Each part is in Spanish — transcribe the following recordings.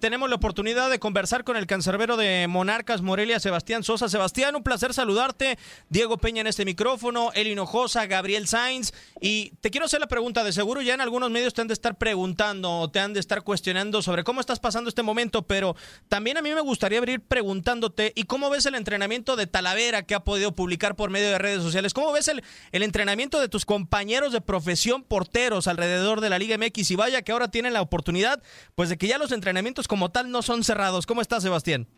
Tenemos la oportunidad de conversar con el cancerbero de Monarcas Morelia, Sebastián Sosa. Sebastián, un placer saludarte. Diego Peña en este micrófono, Eli Hinojosa, Gabriel Sainz. Y te quiero hacer la pregunta, de seguro ya en algunos medios te han de estar preguntando o te han de estar cuestionando sobre cómo estás pasando este momento, pero también a mí me gustaría abrir preguntándote, ¿y cómo ves el entrenamiento de Talavera que ha podido publicar por medio de redes sociales? ¿Cómo ves el, el entrenamiento de tus compañeros de profesión porteros alrededor de la Liga MX? Y vaya que ahora tienen la oportunidad, pues de que ya los entrenamientos como tal no son cerrados. ¿Cómo estás, Sebastián?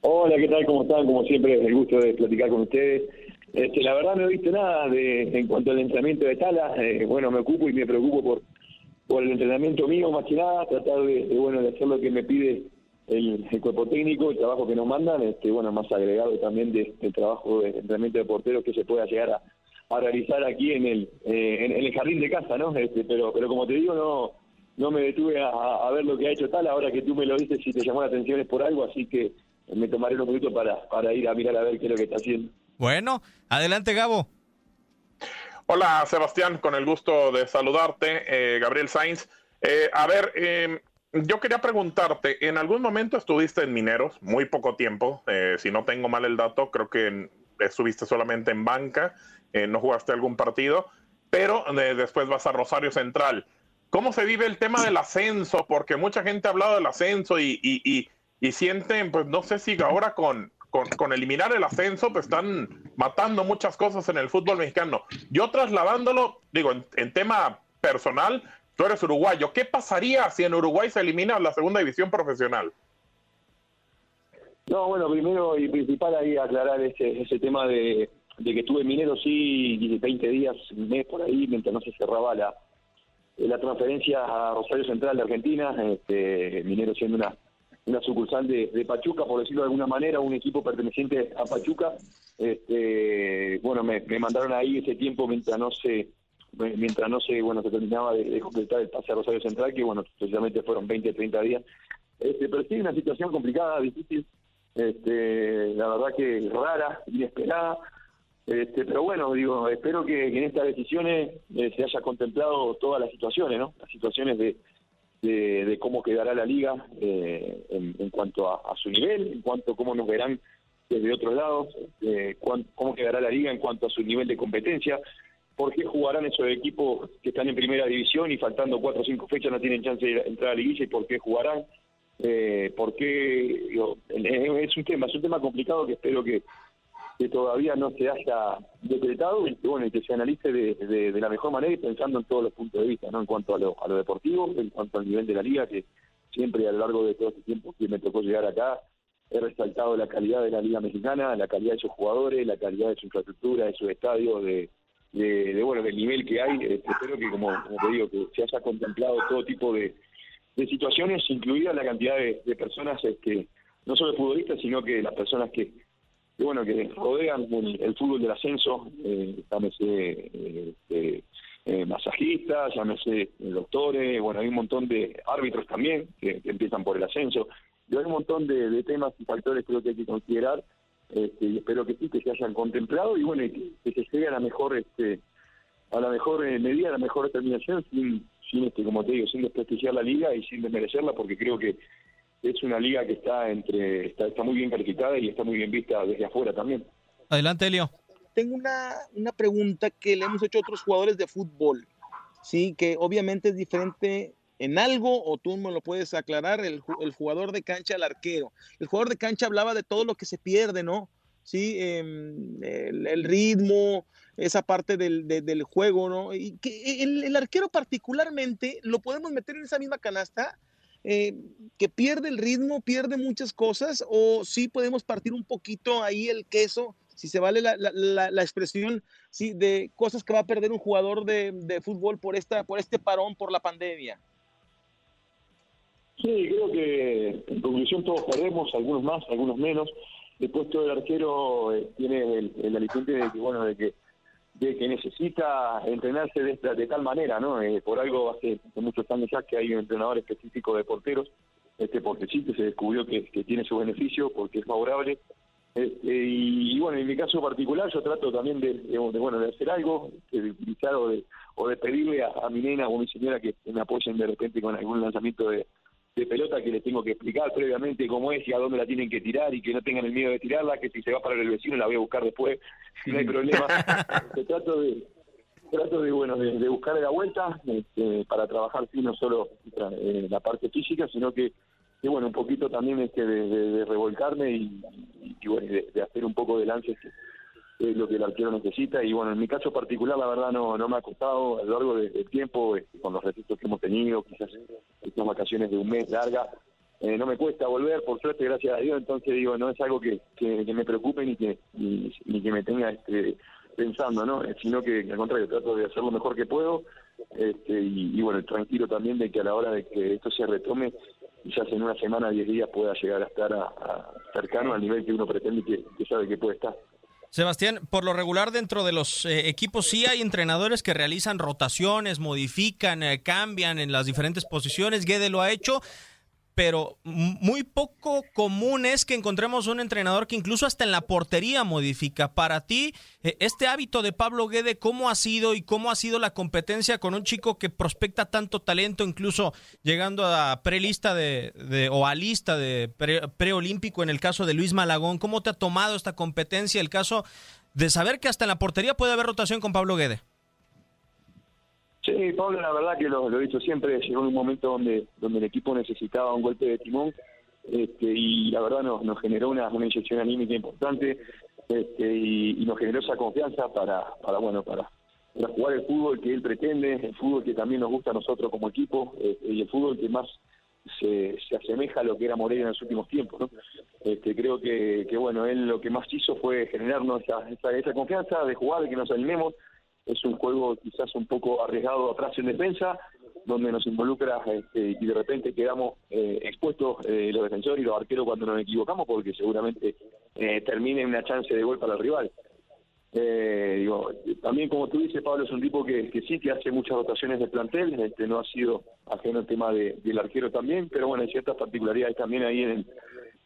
Hola, ¿qué tal? ¿Cómo están? Como siempre, el gusto de platicar con ustedes. Este, la verdad no he visto nada de, en cuanto al entrenamiento de Tala. Eh, bueno, me ocupo y me preocupo por, por el entrenamiento mío, más que nada, tratar de, bueno de hacer lo que me pide el, cuerpo técnico, el trabajo que nos mandan, este, bueno, más agregado también del trabajo de entrenamiento de porteros que se pueda llegar a, realizar aquí en el, eh, en, el jardín de casa, ¿no? Este, pero, pero como te digo, no no me detuve a, ver lo que ha hecho tal, ahora que tú me lo dices, si te llamó la atención es por algo, así que me tomaré unos minutos para, para ir a mirar a ver qué es lo que está haciendo. Bueno, adelante Gabo. Hola Sebastián, con el gusto de saludarte, eh, Gabriel Sainz. Eh, a ver, em, yo quería preguntarte, en algún momento estuviste en Mineros, muy poco tiempo, eh, si no tengo mal el dato, creo que estuviste solamente en banca, no jugaste algún partido, pero después vas a Rosario Central. ¿Cómo se vive el tema del ascenso? Porque mucha gente ha hablado del ascenso y, sienten, pues no sé si ahora con, con, eliminar el ascenso, pues están matando muchas cosas en el fútbol mexicano. Yo trasladándolo, digo, en, tema personal, tú eres uruguayo. ¿Qué pasaría si en Uruguay se elimina la segunda división profesional? No, bueno, primero y principal ahí aclarar ese, ese tema de, de que estuve en Minero, sí, 20 días, un mes por ahí, mientras no se cerraba la, la transferencia a Rosario Central de Argentina, este, Minero siendo una, una sucursal de, Pachuca, por decirlo de alguna manera, un equipo perteneciente a Pachuca. Este, bueno, me, mandaron ahí ese tiempo mientras no se mientras no se bueno se terminaba de, completar el pase a Rosario Central, que bueno, precisamente fueron 20, 30 días. Este, pero sí, una situación complicada, difícil, este, la verdad que rara, inesperada, este, pero bueno, digo, espero que, en estas decisiones eh, se haya contemplado todas las situaciones, ¿no? Las situaciones de, de, cómo quedará la liga eh, en, cuanto a, su nivel, en cuanto a cómo nos verán desde otros lados, eh, cómo quedará la liga en cuanto a su nivel de competencia, por qué jugarán esos equipos que están en primera división y faltando cuatro o cinco fechas no tienen chance de entrar a la liguilla y por qué jugarán. Eh, porque es un tema, es un tema complicado que espero que, que todavía no se haya decretado y que, bueno, que se analice de, la mejor manera y pensando en todos los puntos de vista, ¿no? En cuanto a lo, a lo deportivo, en cuanto al nivel de la liga, que siempre a lo largo de todo este tiempo que me tocó llegar acá, he resaltado la calidad de la liga mexicana, la calidad de sus jugadores, la calidad de su infraestructura, de su estadio, de, de, bueno, del nivel que hay. Este, espero que, como, te digo, que se haya contemplado todo tipo de, de situaciones, incluida la cantidad de, de personas, este, no solo futbolistas, sino que las personas que que bueno que rodean el, fútbol del ascenso, eh, eh, eh, masajistas, llámese eh, doctores, bueno, hay un montón de árbitros también que, empiezan por el ascenso. Y hay un montón de, temas y factores creo que hay que considerar este, y espero que sí, que se hayan contemplado y bueno, que, se llegue a la mejor este a la mejor eh, medida, a la mejor determinación sin, sin este, como te digo, sin desprestigiar la liga y sin desmerecerla porque creo que es una liga que está entre está, está muy bien calificada y está muy bien vista desde afuera también. Adelante, Elio tengo una, una pregunta que le hemos hecho a otros jugadores de fútbol, sí, que obviamente es diferente en algo o tú me lo puedes aclarar, el, el, jugador de cancha al arquero. El jugador de cancha hablaba de todo lo que se pierde, ¿no? Sí, em, el, ritmo, esa parte del, del, juego, ¿no? Y que el, el, arquero particularmente lo podemos meter en esa misma canasta, eh, que pierde el ritmo, pierde muchas cosas, o sí podemos partir un poquito ahí el queso si se vale la, la, la, expresión, sí, de cosas que va a perder un jugador de, de, fútbol por, esta, por este parón, por la pandemia. Sí, creo que en conclusión todos perdemos, algunos más, algunos menos. El puesto del arquero eh, tiene el, el, aliciente de que, bueno, de que, de que necesita entrenarse de, de tal manera, ¿no? Eh, por algo hace, muchos años ya que hay un entrenador específico de porteros, este que se descubrió que, tiene su beneficio, porque es favorable este, y, bueno, en mi caso particular yo trato también de, bueno de hacer algo, de utilizar o de, o de pedirle a, mi nena o a mi señora que me apoyen de repente con algún lanzamiento de, pelota que les tengo que explicar previamente cómo es y a dónde la tienen que tirar y que no tengan el miedo de tirarla, que si se va para el vecino la voy a buscar después, no hay problema. trato de trato de bueno de, buscar la vuelta este, para trabajar sí no solo en la parte física sino que y bueno, un poquito también este de, revolcarme y, bueno, de, hacer un poco de lance que es lo que el arquero necesita y bueno, en mi caso particular la verdad no, no me ha costado a lo largo del tiempo, este, con los registros que hemos tenido, quizás estas vacaciones de un mes larga, eh, no me cuesta volver, por suerte, gracias a Dios, entonces digo, no es algo que, que, me preocupe ni que, ni, que me tenga este, pensando, ¿no? Eh, sino que al contrario, trato de hacer lo mejor que puedo este, y, bueno, tranquilo también de que a la hora de que esto se retome, quizás en una semana, diez días pueda llegar a estar a, cercano al nivel que uno pretende y que, sabe que puede estar. Sebastián, por lo regular dentro de los eh, equipos sí hay entrenadores que realizan rotaciones, modifican, eh, cambian en las diferentes posiciones. Guede lo ha hecho pero muy poco común es que encontremos un entrenador que incluso hasta en la portería modifica. Para ti, eh, este hábito de Pablo Guede, ¿cómo ha sido y cómo ha sido la competencia con un chico que prospecta tanto talento, incluso llegando a prelista de, de o a lista de preolímpico en el caso de Luis Malagón? ¿Cómo te ha tomado esta competencia el caso de saber que hasta en la portería puede haber rotación con Pablo Guede? Sí, Pablo, la verdad que lo, lo, he dicho siempre, llegó un momento donde, donde el equipo necesitaba un golpe de timón este, y la verdad nos, nos generó una, una inyección anímica importante este, y, nos generó esa confianza para, para bueno, para, jugar el fútbol que él pretende, el fútbol que también nos gusta a nosotros como equipo este, y el fútbol que más se, se asemeja a lo que era Morelia en los últimos tiempos. ¿no? Este, creo que, que, bueno, él lo que más hizo fue generarnos esa, esa, esa confianza de jugar, de que nos animemos es un juego quizás un poco arriesgado atrás en defensa, donde nos involucra este, y de repente quedamos eh, expuestos eh, los defensores y los arqueros cuando nos equivocamos, porque seguramente eh, termine una chance de gol para el rival. Eh, digo, también como tú dices, Pablo es un tipo que, que sí que hace muchas rotaciones de plantel, este, no ha sido ajeno el tema de, del arquero también, pero bueno, hay ciertas particularidades también ahí en el,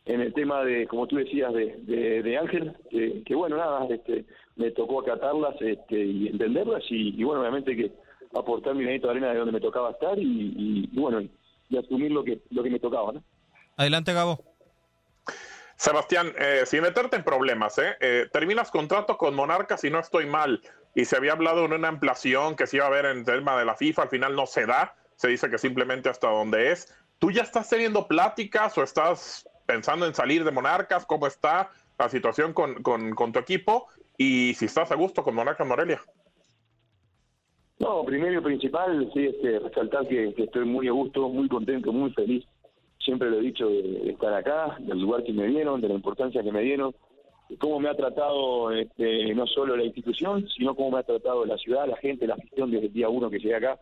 en el tema de, como tú decías, de, de, Ángel, que, bueno, nada, este, me tocó acatarlas este, y entenderlas y, bueno, obviamente que aportar mi granito de arena de donde me tocaba estar y, bueno, y asumir lo que, lo que me tocaba, ¿no? Adelante, Gabo. Sebastián, eh, sin meterte en problemas, ¿eh? ¿eh? terminas contrato con Monarcas si no estoy mal, y se había hablado de una ampliación que se iba a ver en el tema de la FIFA, al final no se da, se dice que simplemente hasta donde es. ¿Tú ya estás teniendo pláticas o estás pensando en salir de Monarcas? ¿Cómo está la situación con, tu equipo? Y si estás a gusto con Monarcas Morelia. No, primero y principal, sí, este, resaltar que estoy muy a gusto, muy contento, muy feliz siempre lo he dicho de, estar acá, del lugar que me dieron, de la importancia que me dieron, de cómo me ha tratado este, no solo la institución, sino cómo me ha tratado la ciudad, la gente, la afición desde el día uno que llegué acá.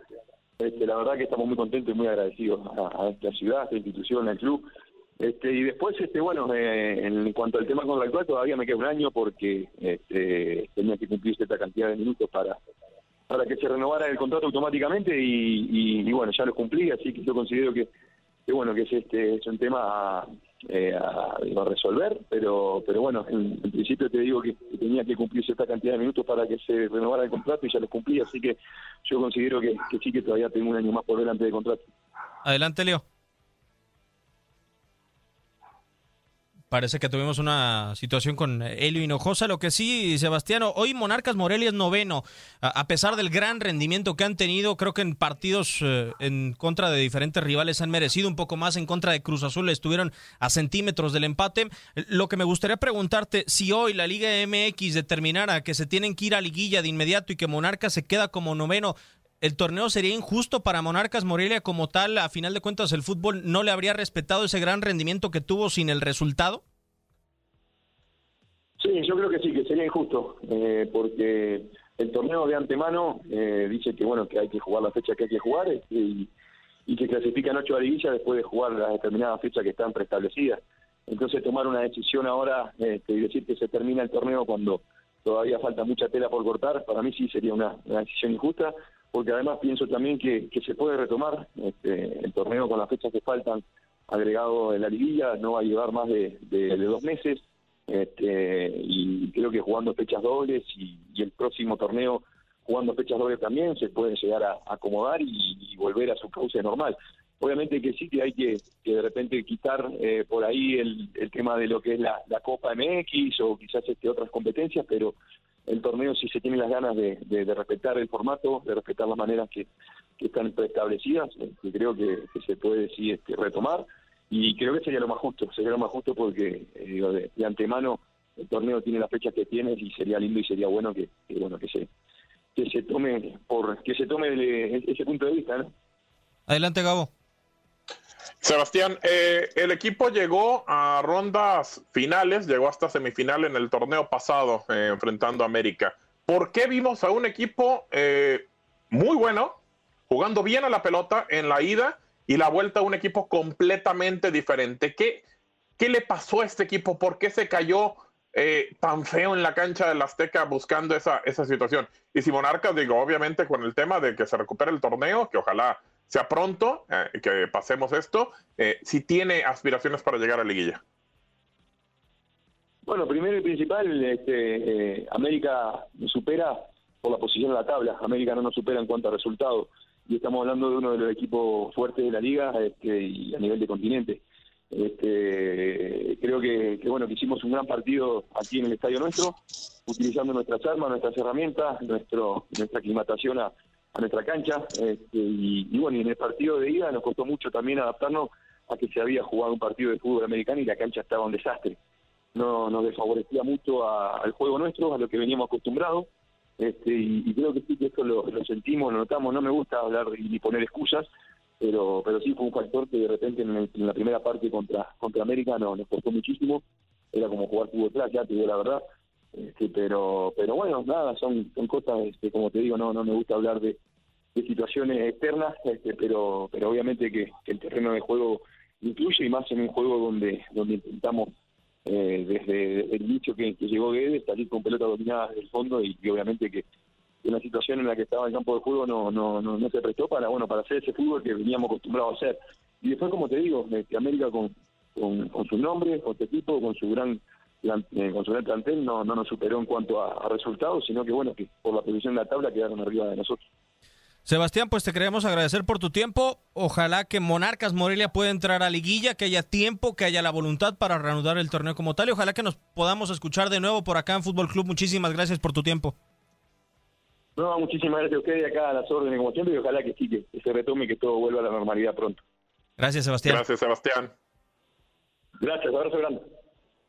Este, la verdad que estamos muy contentos y muy agradecidos a, esta ciudad, a esta institución, al club. Este, y después, este, bueno, eh, en cuanto al tema contractual, todavía me queda un año porque este, tenía que cumplir esta cantidad de minutos para para que se renovara el contrato automáticamente y, bueno, ya lo cumplí, así que yo considero que, bueno, que es, este, es un tema a, eh, resolver, pero pero bueno, en, principio te digo que, tenía que cumplirse esta cantidad de minutos para que se renovara el contrato y ya lo cumplí, así que yo considero que, que sí que todavía tengo un año más por delante de contrato. Adelante, Leo. Parece que tuvimos una situación con Elio Hinojosa. Lo que sí, Sebastiano, hoy Monarcas Morelia es noveno. A pesar del gran rendimiento que han tenido, creo que en partidos eh, en contra de diferentes rivales han merecido un poco más. En contra de Cruz Azul estuvieron a centímetros del empate. Lo que me gustaría preguntarte, si hoy la Liga MX determinara que se tienen que ir a liguilla de inmediato y que Monarcas se queda como noveno, el torneo sería injusto para Monarcas Morelia como tal. A final de cuentas, el fútbol no le habría respetado ese gran rendimiento que tuvo sin el resultado. Sí, yo creo que sí, que sería injusto, eh, porque el torneo de antemano eh, dice que bueno que hay que jugar la fecha que hay que jugar este, y, y que clasifican ocho a liguilla después de jugar las determinadas fechas que están preestablecidas. Entonces tomar una decisión ahora este, y decir que se termina el torneo cuando todavía falta mucha tela por cortar, para mí sí sería una decisión injusta porque además pienso también que, se puede retomar este, el torneo con las fechas que faltan agregado en la liguilla, no va a llevar más de, dos meses, este, y creo que jugando fechas dobles y, el próximo torneo jugando fechas dobles también se puede llegar a, acomodar y, volver a su cauce normal. Obviamente que sí que hay que, de repente quitar eh, por ahí el, tema de lo que es la, la Copa MX o quizás este, otras competencias, pero el torneo si se tiene las ganas de, respetar el formato, de respetar las maneras que, están preestablecidas, eh, que creo que, se puede sí este, retomar y creo que sería lo más justo, sería lo más justo porque eh, de, antemano el torneo tiene las fechas que tiene y sería lindo y sería bueno que, bueno que se que se tome por que se tome ese punto de vista, ¿no? Adelante, Gabo. Sebastián, eh, el equipo llegó a rondas finales, llegó hasta semifinal en el torneo pasado eh, enfrentando a América. ¿Por qué vimos a un equipo eh, muy bueno, jugando bien a la pelota en la ida y la vuelta a un equipo completamente diferente? ¿Qué, qué le pasó a este equipo? ¿Por qué se cayó tan feo en la cancha del Azteca buscando esa, esa situación? Y si Monarcas, digo, obviamente con el tema de que se recupere el torneo, que ojalá sea pronto, eh, que pasemos esto, eh, si tiene aspiraciones para llegar a liguilla. Bueno, primero y principal, este, eh, América supera por la posición en la tabla. América no nos supera en cuanto a resultados. Y estamos hablando de uno de los equipos fuertes de la liga este, y a nivel de continente. Este, creo que, bueno que hicimos un gran partido aquí en el estadio nuestro, utilizando nuestras armas, nuestras herramientas, nuestro, nuestra aclimatación a, a nuestra cancha. Este, y, bueno, y en el partido de ida nos costó mucho también adaptarnos a que se había jugado un partido de fútbol americano y la cancha estaba un desastre. No nos desfavorecía mucho al juego nuestro, a lo que veníamos acostumbrados. Este, y, creo que sí que eso lo, sentimos, lo notamos. No me gusta hablar ni poner excusas, pero pero sí fue un factor que de repente en, la primera parte contra contra América nos costó muchísimo. Era como jugar fútbol atrás, ya te digo la verdad. Este, pero pero bueno, nada, son, son cosas, este, como te digo, no no me gusta hablar de, situaciones externas, este, pero pero obviamente que, el terreno de juego incluye y más en un juego donde donde intentamos eh, desde, el inicio que, llegó Guedes salir con pelota dominada desde el fondo y, obviamente que una situación en la que estaba el campo de juego no, no, no, se prestó para bueno para hacer ese fútbol que veníamos acostumbrados a hacer. Y después como te digo este, América con, con, con su nombre con su equipo con su gran eh, con su plantel no, no nos superó en cuanto a, resultados, sino que bueno, que por la posición de la tabla quedaron arriba de nosotros. Sebastián, pues te queremos agradecer por tu tiempo. Ojalá que Monarcas Morelia pueda entrar a liguilla, que haya tiempo, que haya la voluntad para reanudar el torneo como tal y ojalá que nos podamos escuchar de nuevo por acá en Fútbol Club. Muchísimas gracias por tu tiempo. No, muchísimas gracias a ustedes acá a las órdenes como siempre y ojalá que sí, que se retome y que todo vuelva a la normalidad pronto. Gracias, Sebastián. Gracias, Sebastián. Gracias, abrazo grande.